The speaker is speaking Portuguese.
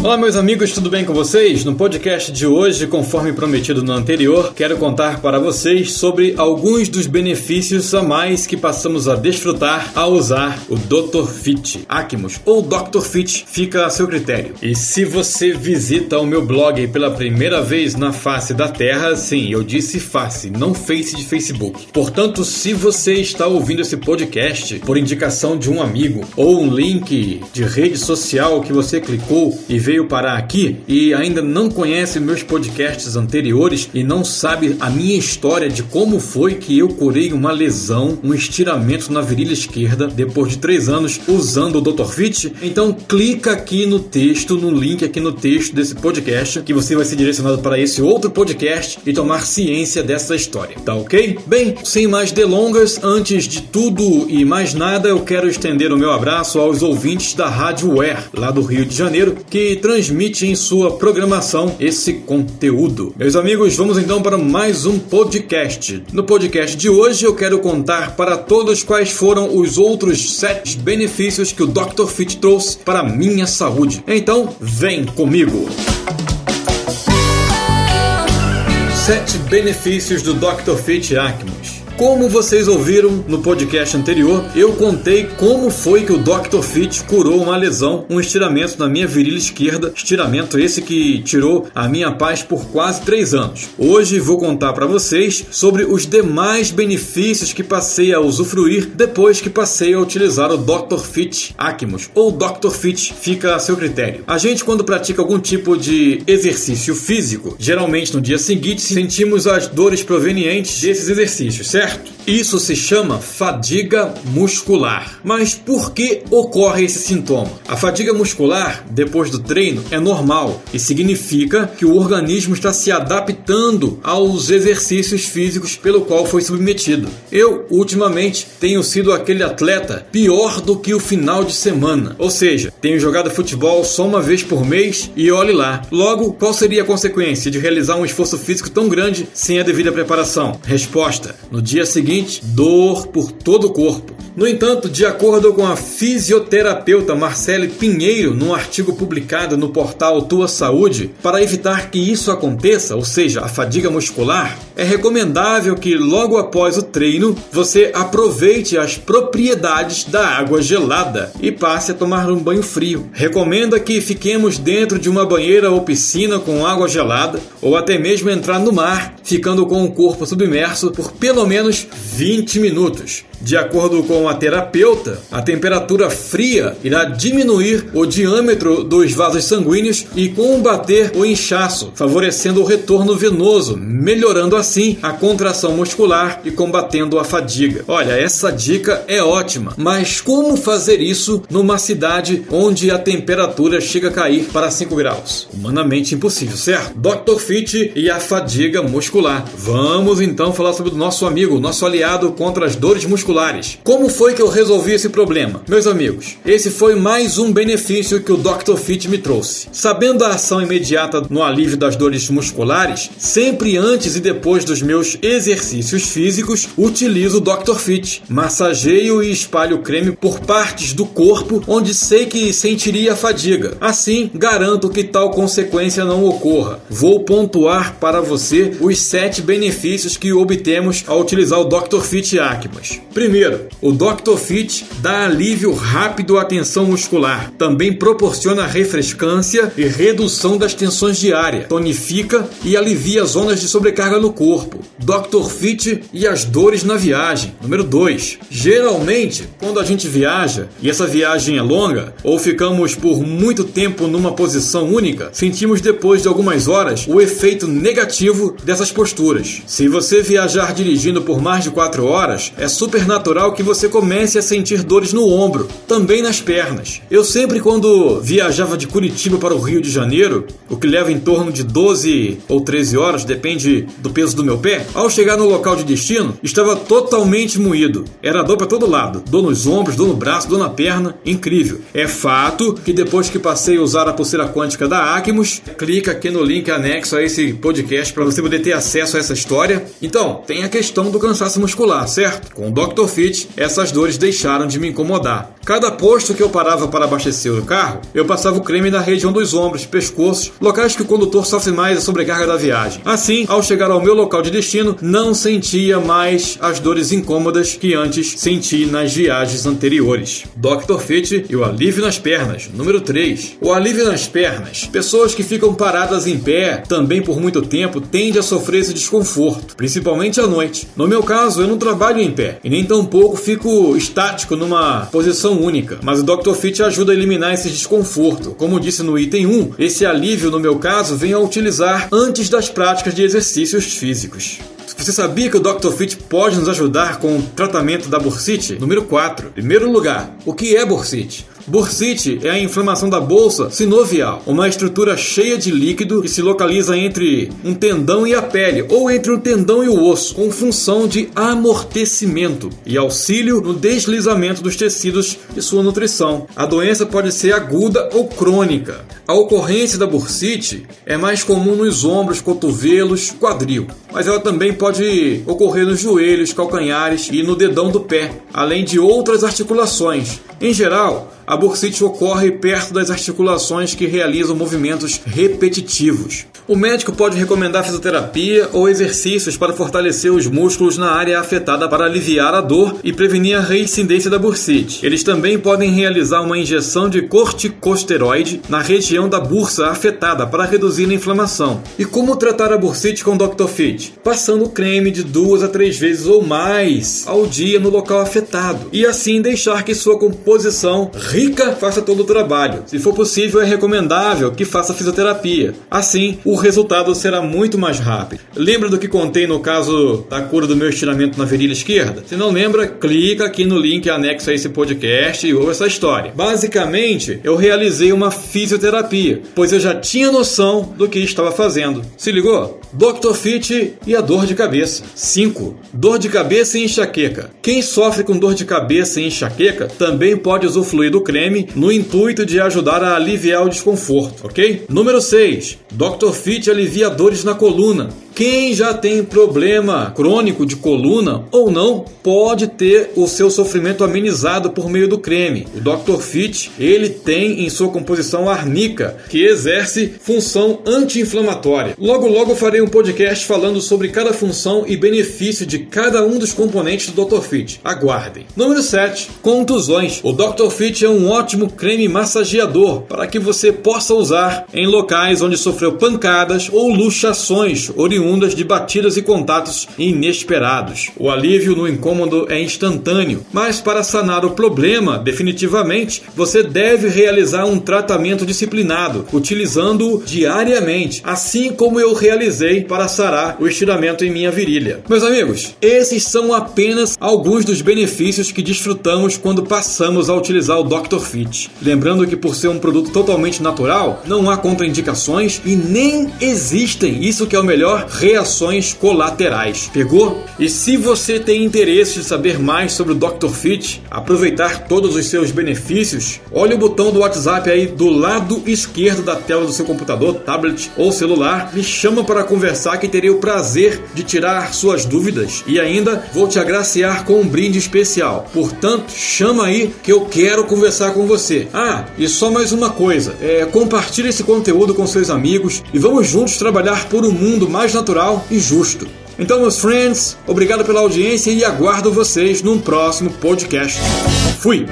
Olá, meus amigos, tudo bem com vocês? No podcast de hoje, conforme prometido no anterior, quero contar para vocês sobre alguns dos benefícios a mais que passamos a desfrutar ao usar o Dr. Fit Acmos ou Dr. Fit, fica a seu critério. E se você visita o meu blog pela primeira vez na face da Terra, sim, eu disse face, não face de Facebook. Portanto, se você está ouvindo esse podcast por indicação de um amigo ou um link de rede social que você clicou e veio parar aqui e ainda não conhece meus podcasts anteriores e não sabe a minha história de como foi que eu curei uma lesão, um estiramento na virilha esquerda depois de três anos usando o Dr. Fit, então clica aqui no texto, no link aqui no texto desse podcast, que você vai ser direcionado para esse outro podcast e tomar ciência dessa história, tá ok? Bem, sem mais delongas, antes de tudo e mais nada, eu quero estender o meu abraço aos ouvintes da Rádio Ware, lá do Rio de Janeiro, que transmite em sua programação esse conteúdo. Meus amigos, vamos então para mais um podcast. No podcast de hoje eu quero contar para todos quais foram os outros sete benefícios que o Dr. Fit trouxe para a minha saúde. Então, vem comigo! Sete benefícios do Dr. Fit Acmos. Como vocês ouviram no podcast anterior, eu contei como foi que o Dr. Fit curou uma lesão, um estiramento na minha virilha esquerda, estiramento esse que tirou a minha paz por quase três anos. Hoje vou contar para vocês sobre os demais benefícios que passei a usufruir depois que passei a utilizar o Dr. Fit Acmos ou Dr. Fit, fica a seu critério. A gente quando pratica algum tipo de exercício físico, geralmente no dia seguinte sentimos as dores provenientes desses exercícios, certo? Certo? Isso se chama fadiga muscular. Mas por que ocorre esse sintoma? A fadiga muscular, depois do treino, é normal e significa que o organismo está se adaptando aos exercícios físicos pelo qual foi submetido. Eu, ultimamente, tenho sido aquele atleta pior do que o final de semana. Ou seja, tenho jogado futebol só uma vez por mês e olhe lá. Logo, qual seria a consequência de realizar um esforço físico tão grande sem a devida preparação? Resposta: no dia seguinte, dor por todo o corpo. No entanto, de acordo com a fisioterapeuta Marcele Pinheiro, num artigo publicado no portal Tua Saúde, para evitar que isso aconteça, ou seja, a fadiga muscular, é recomendável que logo após o treino você aproveite as propriedades da água gelada e passe a tomar um banho frio. Recomenda que fiquemos dentro de uma banheira ou piscina com água gelada ou até mesmo entrar no mar, ficando com o corpo submerso por pelo menos 20 minutos. De acordo com a terapeuta, a temperatura fria irá diminuir o diâmetro dos vasos sanguíneos e combater o inchaço, favorecendo o retorno venoso, melhorando assim a contração muscular e combatendo a fadiga. Olha, essa dica é ótima, mas como fazer isso numa cidade onde a temperatura chega a cair para 5 graus? Humanamente impossível, certo? Dr. Fit e a fadiga muscular. Vamos então falar sobre o nosso amigo, nosso aliado contra as dores musculares musculares. Como foi que eu resolvi esse problema? Meus amigos, esse foi mais um benefício que o Dr. Fit me trouxe. Sabendo a ação imediata no alívio das dores musculares, sempre antes e depois dos meus exercícios físicos, utilizo o Dr. Fit. Massageio e espalho creme por partes do corpo onde sei que sentiria fadiga. Assim, garanto que tal consequência não ocorra. Vou pontuar para você os sete benefícios que obtemos ao utilizar o Dr. Fit Acmas. Primeiro, o Dr. Fit dá alívio rápido à tensão muscular. Também proporciona refrescância e redução das tensões diárias. Tonifica e alivia zonas de sobrecarga no corpo. Dr. Fit e as dores na viagem. Número 2. Geralmente, quando a gente viaja e essa viagem é longa ou ficamos por muito tempo numa posição única, sentimos depois de algumas horas o efeito negativo dessas posturas. Se você viajar dirigindo por mais de 4 horas, é super natural que você comece a sentir dores no ombro, também nas pernas. Eu sempre, quando viajava de Curitiba para o Rio de Janeiro, o que leva em torno de 12 ou 13 horas, depende do peso do meu pé, ao chegar no local de destino, estava totalmente moído. Era dor para todo lado, dor nos ombros, dor no braço, dor na perna, incrível. É fato que depois que passei a usar a pulseira quântica da Acmos, clica aqui no link anexo a esse podcast para você poder ter acesso a essa história. Então, tem a questão do cansaço muscular, certo? Com o Dr. Dr. Fit, essas dores deixaram de me incomodar. Cada posto que eu parava para abastecer o carro, eu passava o creme na região dos ombros, pescoços, locais que o condutor sofre mais a sobrecarga da viagem. Assim, ao chegar ao meu local de destino, não sentia mais as dores incômodas que antes senti nas viagens anteriores. Dr. Fit e o alívio nas pernas. Número 3. O alívio nas pernas. Pessoas que ficam paradas em pé, também por muito tempo, tendem a sofrer esse desconforto, principalmente à noite. No meu caso, eu não trabalho em pé e nem tampouco fico estático numa posição única, mas o Dr. Fit ajuda a eliminar esse desconforto. Como disse no item 1, esse alívio, no meu caso, vem a utilizar antes das práticas de exercícios físicos. Você sabia que o Dr. Fit pode nos ajudar com o tratamento da bursite? Número 4. Primeiro lugar, o que é bursite? Bursite é a inflamação da bolsa sinovial, uma estrutura cheia de líquido que se localiza entre um tendão e a pele, ou entre o tendão e o osso, com função de amortecimento e auxílio no deslizamento dos tecidos e sua nutrição. A doença pode ser aguda ou crônica. A ocorrência da bursite é mais comum nos ombros, cotovelos, quadril, mas ela também pode ocorrer nos joelhos, calcanhares e no dedão do pé, além de outras articulações. Em geral, a bursite ocorre perto das articulações que realizam movimentos repetitivos. O médico pode recomendar fisioterapia ou exercícios para fortalecer os músculos na área afetada para aliviar a dor e prevenir a reincidência da bursite. Eles também podem realizar uma injeção de corticosteroide na região da bursa afetada para reduzir a inflamação. E como tratar a bursite com Dr. Fit? Passando creme de duas a três vezes ou mais ao dia no local afetado e assim deixar que sua composição rica faça todo o trabalho. Se for possível, é recomendável que faça fisioterapia. Assim, o resultado será muito mais rápido. Lembra do que contei no caso da cura do meu estiramento na virilha esquerda? Se não lembra, clica aqui no link anexo a esse podcast e ouça essa história. Basicamente, eu realizei uma fisioterapia, pois eu já tinha noção do que estava fazendo. Se ligou? Dr. Fit e a dor de cabeça. 5. Dor de cabeça e enxaqueca. Quem sofre com dor de cabeça e enxaqueca também pode usufruir do creme no intuito de ajudar a aliviar o desconforto, ok? Número 6. Dr. Fit alivia dores na coluna. Quem já tem problema crônico de coluna ou não pode ter o seu sofrimento amenizado por meio do creme. O Dr. Fit, ele tem em sua composição arnica, que exerce função anti-inflamatória. Logo logo farei um podcast falando sobre cada função e benefício de cada um dos componentes do Dr. Fit. Aguardem. Número 7, contusões. O Dr. Fit é um ótimo creme massageador para que você possa usar em locais onde sofreu pancadas ou luxações oriundas oriundas de batidas e contatos inesperados. O alívio no incômodo é instantâneo, mas para sanar o problema definitivamente, você deve realizar um tratamento disciplinado, utilizando-o diariamente, assim como eu realizei para sarar o estiramento em minha virilha. Meus amigos, esses são apenas alguns dos benefícios que desfrutamos quando passamos a utilizar o Dr. Fit. Lembrando que por ser um produto totalmente natural, não há contraindicações e nem existem, isso que é o melhor, reações colaterais. Pegou? E se você tem interesse de saber mais sobre o Dr. Fit, aproveitar todos os seus benefícios, olhe o botão do WhatsApp aí do lado esquerdo da tela do seu computador, tablet ou celular. Me chama para conversar que terei o prazer de tirar suas dúvidas e ainda vou te agraciar com um brinde especial. Portanto, chama aí que eu quero conversar com você. Ah, e só mais uma coisa, é, compartilhe esse conteúdo com seus amigos e vamos juntos trabalhar por um mundo mais natural e justo. Então, meus friends, obrigado pela audiência e aguardo vocês num próximo podcast. Fui!